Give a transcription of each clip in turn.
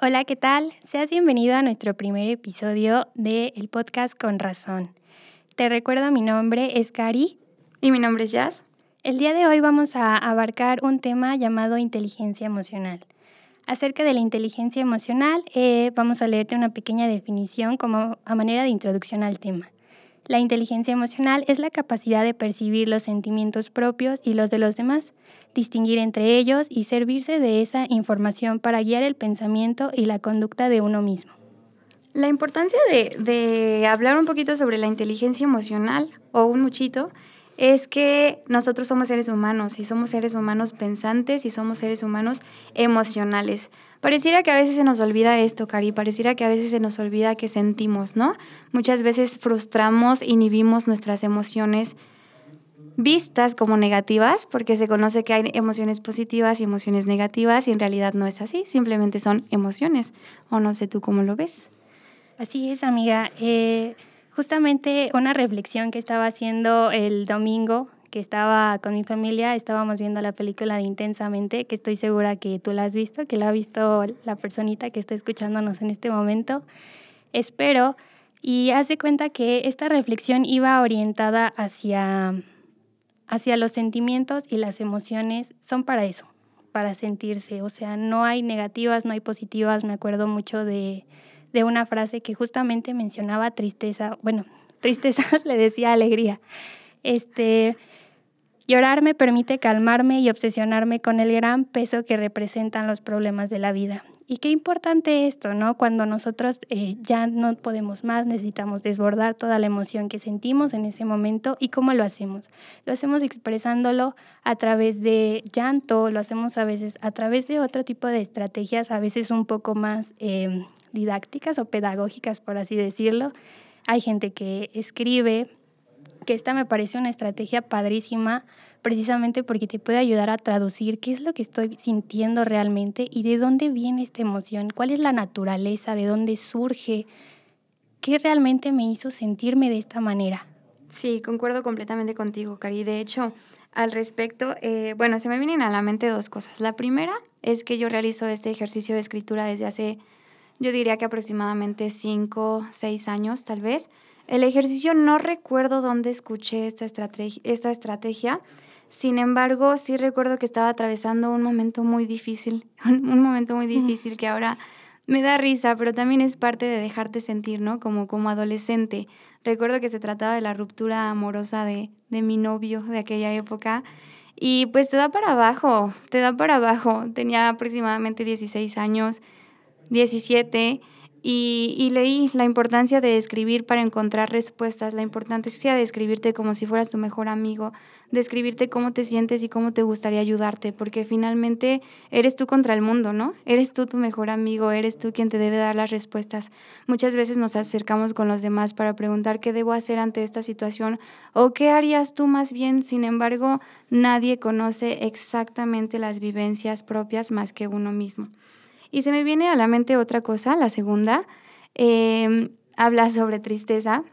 Hola, ¿qué tal? Seas bienvenido a nuestro primer episodio del el podcast Con Razón. Te recuerdo mi nombre es Cari. Y mi nombre es Jazz. El día de hoy vamos a abarcar un tema llamado inteligencia emocional. Acerca de la inteligencia emocional, eh, vamos a leerte una pequeña definición como a manera de introducción al tema. La inteligencia emocional es la capacidad de percibir los sentimientos propios y los de los demás, distinguir entre ellos y servirse de esa información para guiar el pensamiento y la conducta de uno mismo. La importancia de, de hablar un poquito sobre la inteligencia emocional, o un muchito, es que nosotros somos seres humanos y somos seres humanos pensantes y somos seres humanos emocionales. Pareciera que a veces se nos olvida esto, Cari, pareciera que a veces se nos olvida que sentimos, ¿no? Muchas veces frustramos, inhibimos nuestras emociones vistas como negativas, porque se conoce que hay emociones positivas y emociones negativas y en realidad no es así, simplemente son emociones. O no sé tú cómo lo ves. Así es, amiga. Eh, justamente una reflexión que estaba haciendo el domingo que estaba con mi familia, estábamos viendo la película de Intensamente, que estoy segura que tú la has visto, que la ha visto la personita que está escuchándonos en este momento. Espero. Y haz de cuenta que esta reflexión iba orientada hacia, hacia los sentimientos y las emociones. Son para eso, para sentirse. O sea, no hay negativas, no hay positivas. Me acuerdo mucho de, de una frase que justamente mencionaba tristeza. Bueno, tristeza le decía alegría. Este, Llorar me permite calmarme y obsesionarme con el gran peso que representan los problemas de la vida. Y qué importante esto, ¿no? Cuando nosotros eh, ya no podemos más, necesitamos desbordar toda la emoción que sentimos en ese momento y cómo lo hacemos. Lo hacemos expresándolo a través de llanto, lo hacemos a veces a través de otro tipo de estrategias, a veces un poco más em, didácticas o pedagógicas, por así decirlo. Hay gente que escribe, que esta me parece una estrategia padrísima precisamente porque te puede ayudar a traducir qué es lo que estoy sintiendo realmente y de dónde viene esta emoción, cuál es la naturaleza, de dónde surge, qué realmente me hizo sentirme de esta manera. Sí, concuerdo completamente contigo, Cari. De hecho, al respecto, eh, bueno, se me vienen a la mente dos cosas. La primera es que yo realizo este ejercicio de escritura desde hace, yo diría que aproximadamente cinco, seis años tal vez. El ejercicio no recuerdo dónde escuché esta estrategia, esta estrategia. Sin embargo, sí recuerdo que estaba atravesando un momento muy difícil, un momento muy difícil que ahora me da risa, pero también es parte de dejarte sentir, ¿no? Como, como adolescente. Recuerdo que se trataba de la ruptura amorosa de, de mi novio de aquella época. Y pues te da para abajo, te da para abajo. Tenía aproximadamente 16 años, 17 y, leí la importancia de escribir para encontrar respuestas, la importancia de escribirte como si fueras tu mejor amigo, de escribirte cómo te sientes y cómo te gustaría ayudarte, porque finalmente eres tú contra el mundo, ¿no? Eres tú tu mejor amigo, eres tú quien te debe dar las respuestas. Muchas veces nos acercamos con los demás para preguntar qué debo hacer ante esta situación o qué harías tú más bien, sin embargo, nadie conoce exactamente las vivencias propias más que uno mismo. Y se me viene a la mente otra cosa, la segunda, em, habla sobre tristeza.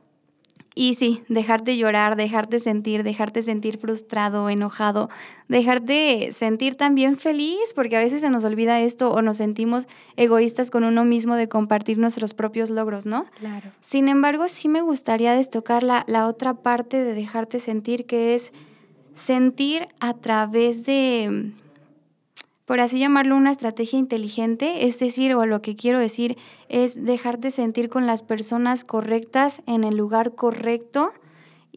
Y sí, dejarte llorar, dejarte sentir, dejarte sentir frustrado, enojado, dejarte sentir también feliz, porque a veces se nos olvida esto o nos sentimos egoístas con uno mismo de compartir nuestros propios logros, ¿no? Claro. Sin embargo, sí me gustaría destocar la, la otra parte de dejarte sentir, que es sentir a través de por así llamarlo, una estrategia inteligente, es decir, o lo que quiero decir es dejarte sentir con las personas correctas en el lugar correcto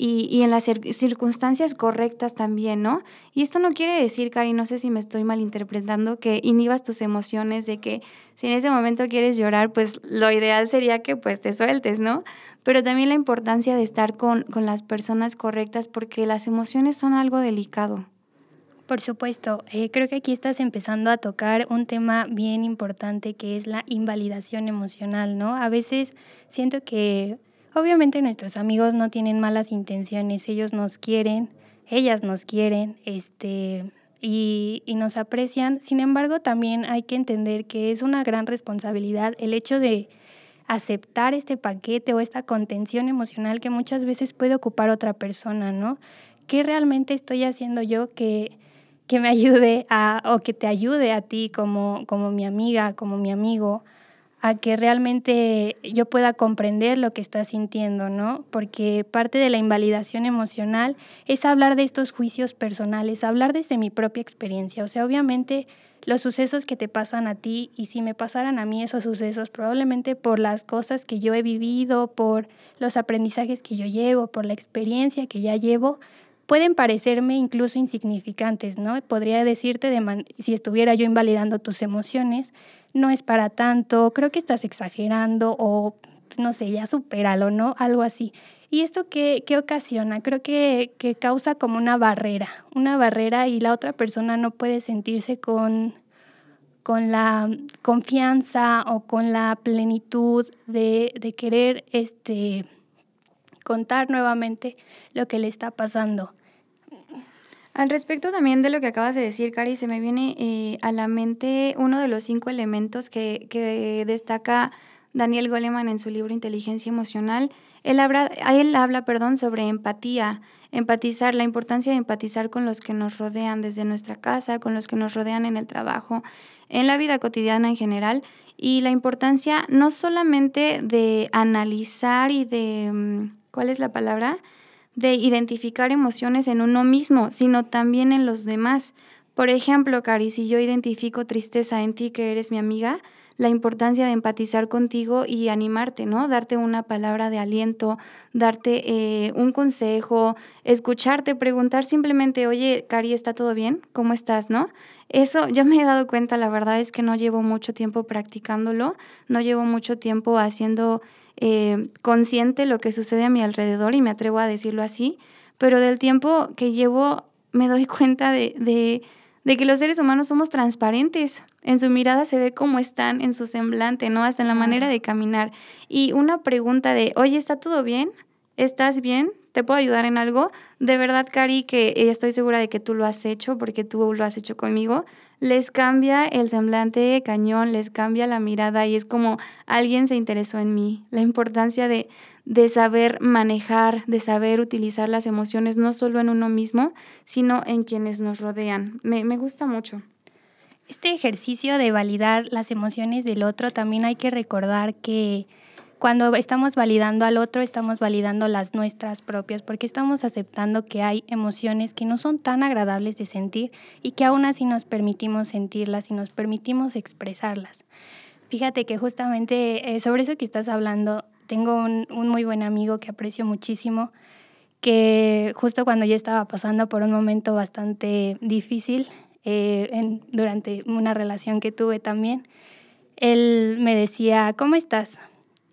y, en las circunstancias correctas también, ¿no? Y esto no quiere decir, Cari, no sé si me estoy malinterpretando, que inhibas tus emociones, de que si en ese momento quieres llorar, pues lo ideal sería que pues te sueltes, ¿no? Pero también la importancia de estar con, con las personas correctas porque las emociones son algo delicado. Por supuesto, eh, creo que aquí estás empezando a tocar un tema bien importante que es la invalidación emocional, ¿no? A veces siento que obviamente nuestros amigos no tienen malas intenciones, ellos nos quieren, ellas nos quieren, este, y, y nos aprecian. Sin embargo, también hay que entender que es una gran responsabilidad el hecho de aceptar este paquete o esta contención emocional que muchas veces puede ocupar otra persona, ¿no? ¿Qué realmente estoy haciendo yo que que me ayude a, o que te ayude a ti como, como mi amiga, como mi amigo, a que realmente yo pueda comprender lo que estás sintiendo, ¿no? Porque parte de la invalidación emocional es hablar de estos juicios personales, hablar desde mi propia experiencia. O sea, obviamente los sucesos que te pasan a ti y si me pasaran a mí esos sucesos, probablemente por las cosas que yo he vivido, por los aprendizajes que yo llevo, por la experiencia que ya llevo, pueden parecerme incluso insignificantes, ¿no? Podría decirte de si estuviera yo invalidando tus emociones, no es para tanto, creo que estás exagerando o no sé, ya supéralo, ¿no? Algo así. ¿Y esto qué, qué ocasiona? Creo que, que, causa como una barrera, una barrera y la otra persona no puede sentirse con, con la confianza o con la plenitud de, de querer este, contar nuevamente lo que le está pasando. Al respecto también de lo que acabas de decir, Cari, se me viene eh, a la mente uno de los cinco elementos que, que, destaca Daniel Goleman en su libro Inteligencia Emocional. Él habla, él habla perdón, sobre empatía, empatizar, la importancia de empatizar con los que nos rodean desde nuestra casa, con los que nos rodean en el trabajo, en la vida cotidiana en general, y la importancia no solamente de analizar y de, mm, ¿cuál es la palabra? De identificar emociones en uno mismo, sino también en los demás. Por ejemplo, Cari, si yo identifico tristeza en ti, que eres mi amiga, la importancia de empatizar contigo y animarte, ¿no? Darte una palabra de aliento, darte eh, un consejo, escucharte, preguntar simplemente, oye, Cari, ¿está todo bien? ¿Cómo estás? ¿No? Eso yo me he dado cuenta, la verdad es que no llevo mucho tiempo practicándolo, no llevo mucho tiempo haciendo eh, consciente lo que sucede a mi alrededor y me atrevo a decirlo así, pero del tiempo que llevo me doy cuenta de, de, de, que los seres humanos somos transparentes. En su mirada se ve cómo están, en su semblante, ¿no? Hasta en la manera de caminar. Y una pregunta de, oye, ¿está todo bien? ¿Estás bien? ¿Te puedo ayudar en algo? De verdad, Cari, que estoy segura de que tú lo has hecho porque tú lo has hecho conmigo les cambia el semblante cañón, les cambia la mirada y es como alguien se interesó en mí. La importancia de, de saber manejar, de saber utilizar las emociones no solo en uno mismo, sino en quienes nos rodean. Me, me gusta mucho. Este ejercicio de validar las emociones del otro también hay que recordar que cuando estamos validando al otro, estamos validando las nuestras propias, porque estamos aceptando que hay emociones que no son tan agradables de sentir y que aún así nos permitimos sentirlas y nos permitimos expresarlas. Fíjate que justamente eh, sobre eso que estás hablando, tengo un, muy buen amigo que aprecio muchísimo, que justo cuando yo estaba pasando por un momento bastante difícil eh, durante una relación que tuve también, él me decía, ¿cómo estás?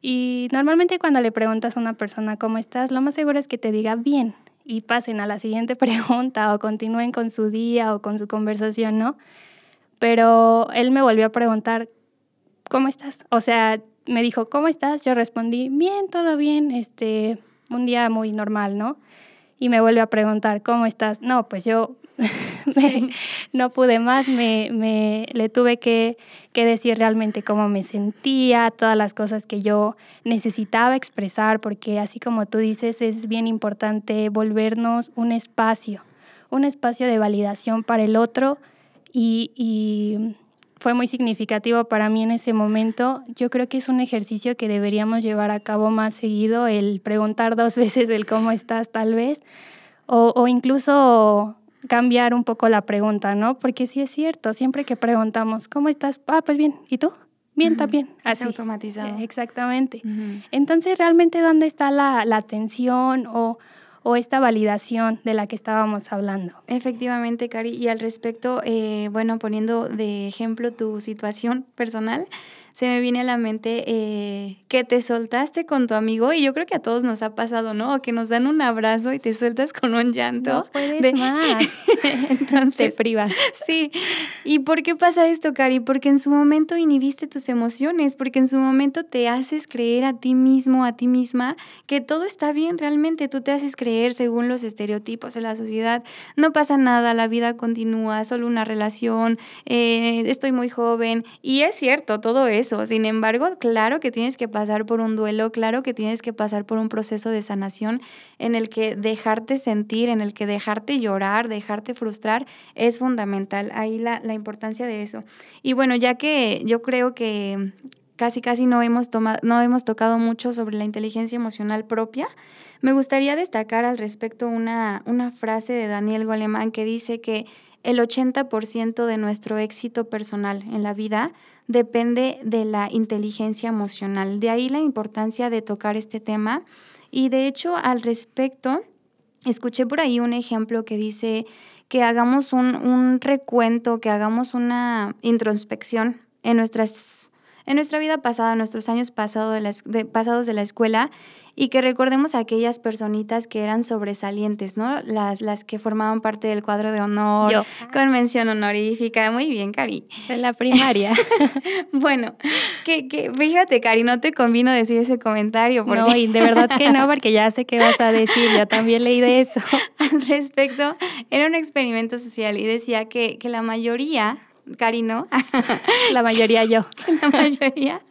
Y normalmente cuando le preguntas a una persona cómo estás, lo más seguro es que te diga bien y pasen a la siguiente pregunta o continúen con su día o con su conversación, ¿no? Pero él me volvió a preguntar, ¿cómo estás? O sea, me dijo, ¿cómo estás? Yo respondí, bien, todo bien, este, un día muy normal, ¿no? Y me vuelve a preguntar, ¿cómo estás? No, pues yo no pude más, me, me, le tuve que, que decir realmente cómo me sentía, todas las cosas que yo necesitaba expresar, porque así como tú dices, es bien importante volvernos un espacio, un espacio de validación para el otro y, y fue muy significativo para mí en ese momento. Yo creo que es un ejercicio que deberíamos llevar a cabo más seguido, el preguntar dos veces el cómo estás tal vez, o, o incluso cambiar un poco la pregunta, ¿no? Porque sí es cierto, siempre que preguntamos, ¿cómo estás? Ah, pues bien, ¿y tú? Bien, también. Así. Es automatizado. Eh, exactamente. Entonces, ¿realmente dónde está la, la atención o, o, esta validación de la que estábamos hablando? Efectivamente, Cari. Y al respecto, eh, bueno, poniendo de ejemplo tu situación personal, se me viene a la mente eh, que te soltaste con tu amigo y yo creo que a todos nos ha pasado, ¿no? O que nos dan un abrazo y te sueltas con un llanto. No puedes más. Entonces, te privas. Sí. ¿Y por qué pasa esto, Cari? Porque en su momento inhibiste tus emociones, porque en su momento te haces creer a ti mismo, a ti misma, que todo está bien realmente. Tú te haces creer según los estereotipos de la sociedad. No pasa nada, la vida continúa, solo una relación, eh, estoy muy joven. Y es cierto, todo es Sin embargo, claro que tienes que pasar por un duelo, claro que tienes que pasar por un proceso de sanación en el que dejarte sentir, en el que dejarte llorar, dejarte frustrar, es fundamental. Ahí la, la importancia de eso. Y bueno, ya que yo creo que casi casi no hemos, tomado, no hemos tocado mucho sobre la inteligencia emocional propia, me gustaría destacar al respecto una, una frase de Daniel Goleman que dice que el 80% de nuestro éxito personal en la vida depende de la inteligencia emocional. De ahí la importancia de tocar este tema. Y de hecho, al respecto, escuché por ahí un ejemplo que dice que hagamos un, un recuento, que hagamos una introspección en nuestras en nuestra vida pasada, en nuestros años de, pasados de la escuela y que recordemos a aquellas personitas que eran sobresalientes, ¿no? Las, las que formaban parte del cuadro de honor, convención honorífica. Muy bien, Cari. De la primaria. bueno, que, que, fíjate, Cari, no te convino decir ese comentario. Porque... No, y de verdad que no, porque ya sé qué vas a decir, yo también leí de eso. Al respecto, era un experimento social y decía que, que la mayoría Cari, ¿no? La mayoría yo. La mayoría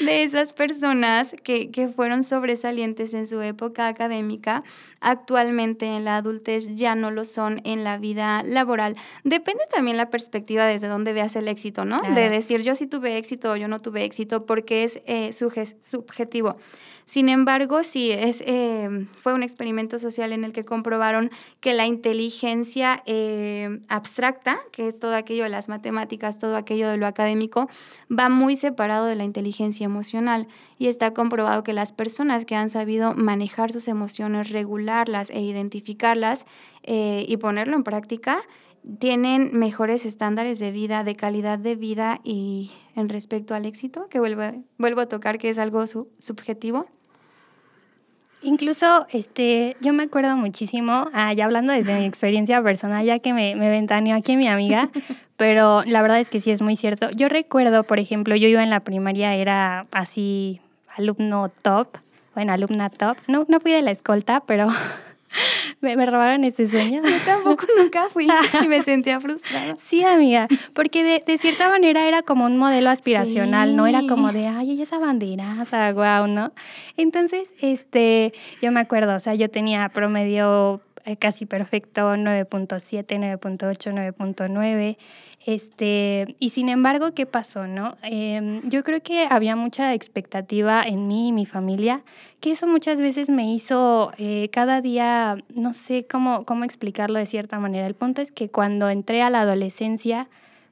de esas personas que, que, fueron sobresalientes en su época académica, actualmente en la adultez ya no lo son en la vida laboral. Depende también la perspectiva desde donde veas el éxito, ¿no? De decir yo sí tuve éxito o yo no tuve éxito, porque es eh, subjetivo. Sin embargo, sí, es, eh, fue un experimento social en el que comprobaron que la inteligencia eh, abstracta, que es todo aquello de las matemáticas, todo aquello de lo académico, va muy separado de la inteligencia emocional. Y está comprobado que las personas que han sabido manejar sus emociones, regularlas e identificarlas eh, y ponerlo en práctica, tienen mejores estándares de vida, de calidad de vida y en respecto al éxito, que vuelvo, vuelvo a tocar que es algo subjetivo. Incluso, este, yo me acuerdo muchísimo, ah, ya hablando desde mi experiencia personal, ya que me, me ventaneó aquí mi amiga, pero la verdad es que sí es muy cierto. Yo recuerdo, por ejemplo, yo iba en la primaria, era así alumno top, bueno, alumna top. No, no fui de la escolta, pero me, me, robaron ese sueño. Yo tampoco nunca fui y me sentía frustrada. Sí, amiga, porque de, de cierta manera era como un modelo aspiracional, ¿no? Era como de, ay, esa bandera, guau, ¿no? Entonces, este, yo me acuerdo, o sea, yo tenía promedio eh, casi perfecto, 9.7, 9.8, 9.9. Este, y sin embargo, ¿qué pasó? No? Em, yo creo que había mucha expectativa en mí y mi familia, que eso muchas veces me hizo eh, cada día, no sé cómo, cómo explicarlo de cierta manera. El punto es que cuando entré a la adolescencia,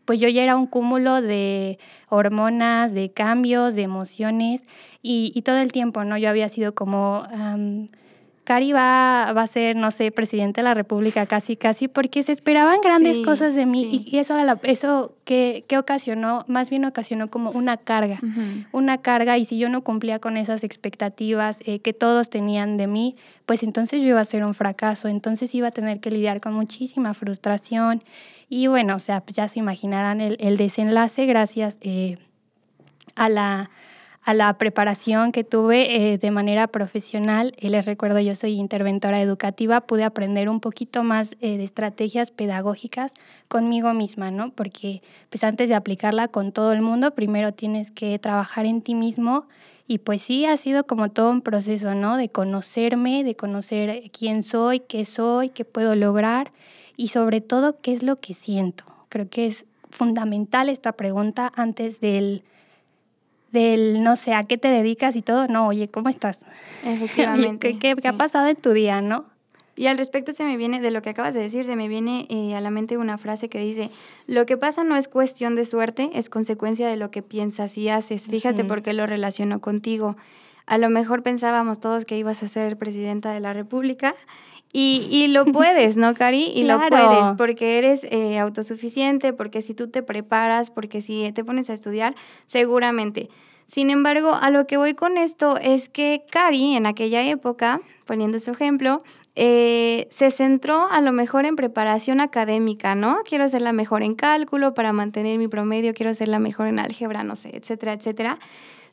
pues yo ya era un cúmulo de hormonas, de cambios, de emociones, y, y todo el tiempo, ¿no? Yo había sido como... Cari va, va, a ser, no sé, presidente de la República casi, casi, porque se esperaban grandes cosas de mí y, eso, eso que, que, ocasionó, más bien ocasionó como una carga, una carga y si yo no cumplía con esas expectativas eh, que todos tenían de mí, pues entonces yo iba a ser un fracaso, entonces iba a tener que lidiar con muchísima frustración. Y bueno, o sea, pues ya se imaginarán el, el desenlace gracias eh, a la a la preparación que tuve eh, de manera profesional. Y les recuerdo, yo soy interventora educativa, pude aprender un poquito más eh, de estrategias pedagógicas conmigo misma, ¿no? Porque pues antes de aplicarla con todo el mundo, primero tienes que trabajar en ti mismo y pues sí, ha sido como todo un proceso, ¿no? De conocerme, de conocer quién soy, qué soy, qué puedo lograr y sobre todo qué es lo que siento. Creo que es fundamental esta pregunta antes del del no sé a qué te dedicas y todo, no, oye, ¿cómo estás? Efectivamente. ¿Qué, qué, ha pasado en tu día, no? Y al respecto se me viene, de lo que acabas de decir, se me viene eh, a la mente una frase que dice, lo que pasa no es cuestión de suerte, es consecuencia de lo que piensas y haces. Fíjate por qué lo relaciono contigo. A lo mejor pensábamos todos que ibas a ser presidenta de la República y, y lo puedes, ¿no, Cari? Y lo puedes porque eres eh, autosuficiente, porque si tú te preparas, porque si te pones a estudiar, seguramente. Sin embargo, a lo que voy con esto es que Cari en aquella época, poniendo su ejemplo, eh, se centró a lo mejor en preparación académica, ¿no? Quiero ser la mejor en cálculo para mantener mi promedio, quiero ser la mejor en álgebra, no sé, etcétera, etcétera.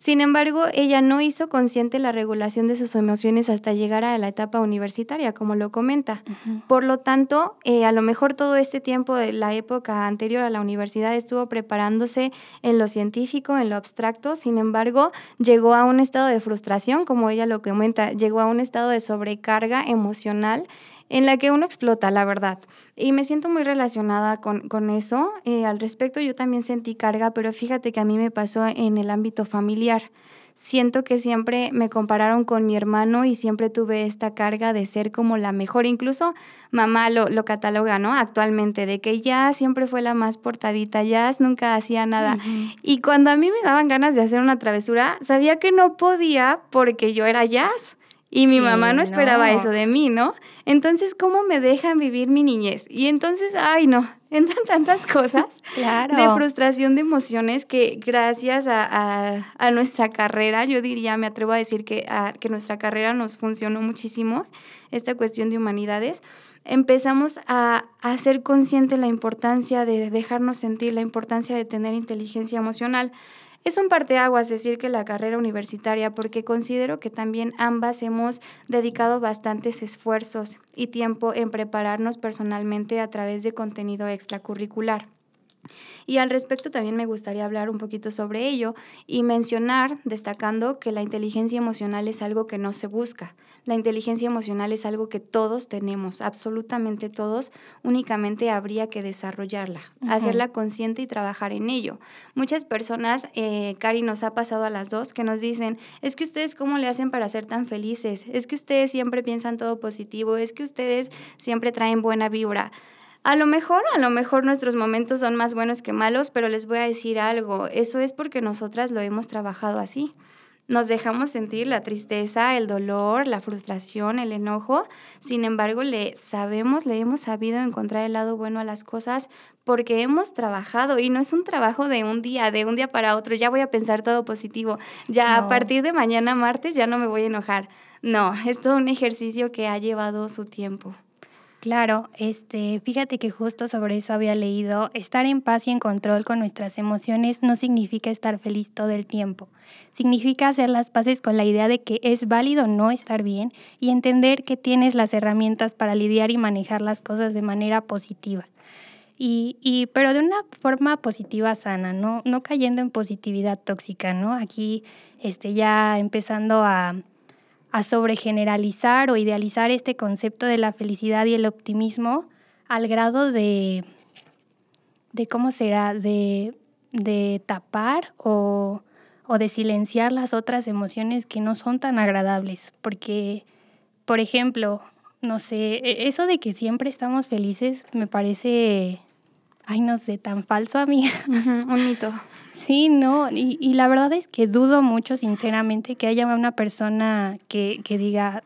Sin embargo, ella no hizo consciente la regulación de sus emociones hasta llegar a la etapa universitaria, como lo comenta. Por lo tanto, eh, a lo mejor todo este tiempo de la época anterior a la universidad estuvo preparándose en lo científico, en lo abstracto, sin embargo, llegó a un estado de frustración, como ella lo comenta, llegó a un estado de sobrecarga emocional en la que uno explota, la verdad. Y me siento muy relacionada con, eso. Eh, al respecto, yo también sentí carga, pero fíjate que a mí me pasó en el ámbito familiar. Siento que siempre me compararon con mi hermano y siempre tuve esta carga de ser como la mejor. Incluso mamá lo, lo cataloga, ¿no? Actualmente, de que ya siempre fue la más portadita, ya nunca hacía nada. Y cuando a mí me daban ganas de hacer una travesura, sabía que no podía porque yo era jazz. Y mi mamá no esperaba eso de mí, ¿no? Entonces, ¿cómo me dejan vivir mi niñez? Y entonces, ay, no, entran tantas cosas de frustración, de emociones que gracias a, nuestra carrera, yo diría, me atrevo a decir que, que nuestra carrera nos funcionó muchísimo, esta cuestión de humanidades, empezamos a, a ser consciente la importancia de dejarnos sentir, la importancia de tener inteligencia emocional. Es un parteaguas decir que la carrera universitaria, porque considero que también ambas hemos dedicado bastantes esfuerzos y tiempo en prepararnos personalmente a través de contenido extracurricular. Y al respecto también me gustaría hablar un poquito sobre ello y mencionar, destacando que la inteligencia emocional es algo que no se busca. La inteligencia emocional es algo que todos tenemos, absolutamente todos, únicamente habría que desarrollarla, hacerla consciente y trabajar en ello. Muchas personas, eh, Cari nos ha pasado a las dos, que nos dicen, es que ustedes cómo le hacen para ser tan felices, es que ustedes siempre piensan todo positivo, es que ustedes siempre traen buena vibra. A lo mejor, a lo mejor nuestros momentos son más buenos que malos, pero les voy a decir algo, eso es porque nosotras lo hemos trabajado así. Nos dejamos sentir la tristeza, el dolor, la frustración, el enojo. Sin embargo, le sabemos, le hemos sabido encontrar el lado bueno a las cosas porque hemos trabajado y no es un trabajo de un día, de un día para otro, ya voy a pensar todo positivo, ya a partir de mañana martes ya no me voy a enojar. No, es todo un ejercicio que ha llevado su tiempo. Claro, este, fíjate que justo sobre eso había leído, estar en paz y en control con nuestras emociones no significa estar feliz todo el tiempo. Significa hacer las paces con la idea de que es válido no estar bien y entender que tienes las herramientas para lidiar y manejar las cosas de manera positiva. Y, y, pero de una forma positiva sana, ¿no? no cayendo en positividad tóxica, ¿no? Aquí este, ya empezando a, a sobregeneralizar o idealizar este concepto de la felicidad y el optimismo al grado de, de ¿cómo será?, de, de tapar o, o de silenciar las otras emociones que no son tan agradables. Porque, por ejemplo, no sé, e, eso de que siempre estamos felices me parece, ay, no sé, tan falso a mí. un mito. Sí, no, y, la verdad es que dudo mucho, sinceramente, que haya una persona que, que diga,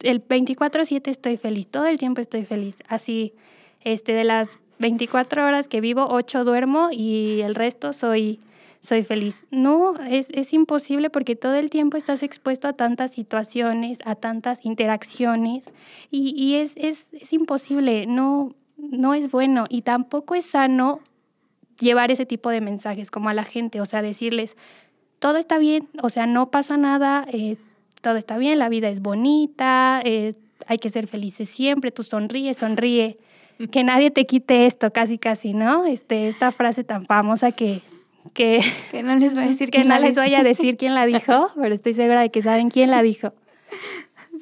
el 24/7 estoy feliz, todo el tiempo estoy feliz, así, este, de las 24 horas que vivo, 8 duermo y el resto soy, soy feliz. No, es, es imposible porque todo el tiempo estás expuesto a tantas situaciones, a tantas interacciones y, y es, es, es imposible, no, no es bueno y tampoco es sano llevar ese tipo de mensajes como a la gente, o sea, decirles, todo está bien, o sea, no pasa nada, eh, todo está bien, la vida es bonita, eh, hay que ser felices siempre, tú sonríe, sonríe, que nadie te quite esto, casi, casi, ¿no? Este, esta frase tan famosa que... Que, que no les voy a decir que no les voy a decir quién la dijo, pero estoy segura de que saben quién la dijo.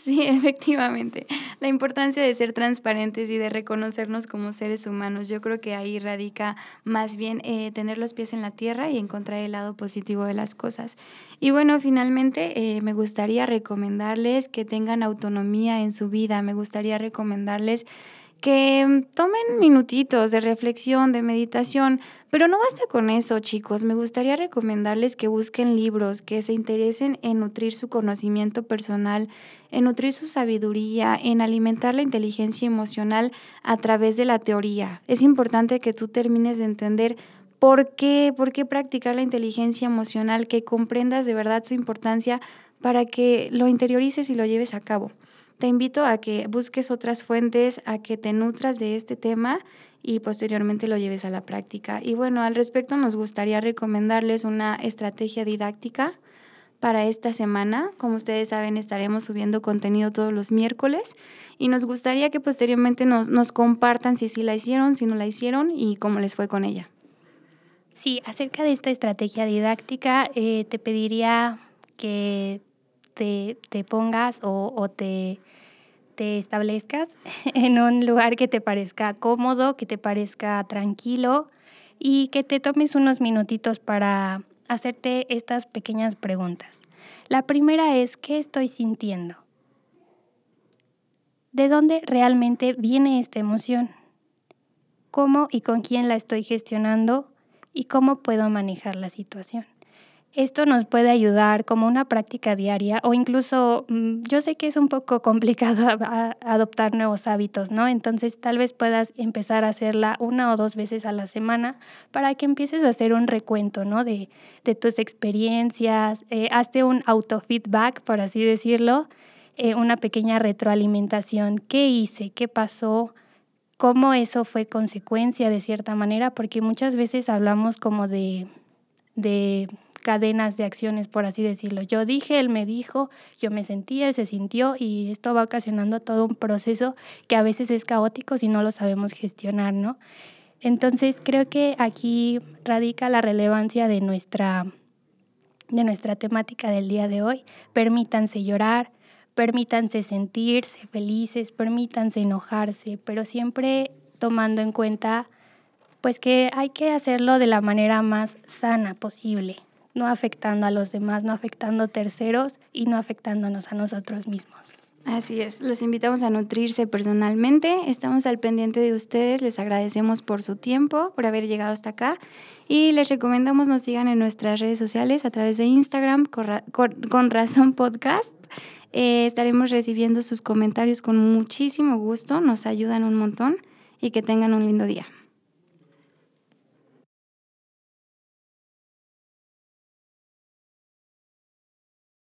Sí, efectivamente. La importancia de ser transparentes y de reconocernos como seres humanos. Yo creo que ahí radica más bien eh, tener los pies en la tierra y encontrar el lado positivo de las cosas. Y bueno, finalmente eh, me gustaría recomendarles que tengan autonomía en su vida. Me gustaría recomendarles que tomen minutitos de reflexión, de meditación, pero no basta con eso, chicos. Me gustaría recomendarles que busquen libros, que se interesen en nutrir su conocimiento personal, en nutrir su sabiduría, en alimentar la inteligencia emocional a través de la teoría. Es importante que tú termines de entender por qué, por qué practicar la inteligencia emocional, que comprendas de verdad su importancia para que lo interiorices y lo lleves a cabo. Te invito a que busques otras fuentes, a que te nutras de este tema y posteriormente lo lleves a la práctica. Y bueno, al respecto nos gustaría recomendarles una estrategia didáctica para esta semana. Como ustedes saben, estaremos subiendo contenido todos los miércoles y nos gustaría que posteriormente nos, nos compartan si sí la hicieron, si no la hicieron y cómo les fue con ella. Sí, acerca de esta estrategia didáctica, eh, te pediría que te, te pongas o, o te, te establezcas en un lugar que te parezca cómodo, que te parezca tranquilo y que te tomes unos minutitos para hacerte estas pequeñas preguntas. La primera es, ¿qué estoy sintiendo? ¿De dónde realmente viene esta emoción? ¿Cómo y con quién la estoy gestionando? ¿Y cómo puedo manejar la situación? Esto nos puede ayudar como una práctica diaria o incluso mm, yo sé que es un poco complicado adoptar nuevos hábitos, ¿no? Entonces tal vez puedas empezar a hacerla una o dos veces a la semana para que empieces a hacer un recuento, ¿no? De, tus experiencias, eh, hazte un autofeedback, por así decirlo, eh, una pequeña retroalimentación. ¿Qué hice? ¿Qué pasó? ¿Cómo eso fue consecuencia de cierta manera? Porque muchas veces hablamos como de... de cadenas de acciones, por así decirlo. Yo dije, él me dijo, yo me sentí, él se sintió y esto va ocasionando todo un proceso que a veces es caótico si no lo sabemos gestionar, ¿no? Entonces creo que aquí radica la relevancia de nuestra, de nuestra temática del día de hoy. Permítanse llorar, permítanse sentirse felices, permítanse enojarse, pero siempre tomando en cuenta pues que hay que hacerlo de la manera más sana posible no afectando a los demás, no afectando a terceros y no afectándonos a nosotros mismos. Así es, los invitamos a nutrirse personalmente, estamos al pendiente de ustedes, les agradecemos por su tiempo, por haber llegado hasta acá y les recomendamos nos sigan en nuestras redes sociales a través de Instagram con, Razón Podcast. Eh, estaremos recibiendo sus comentarios con muchísimo gusto, nos ayudan un montón y que tengan un lindo día.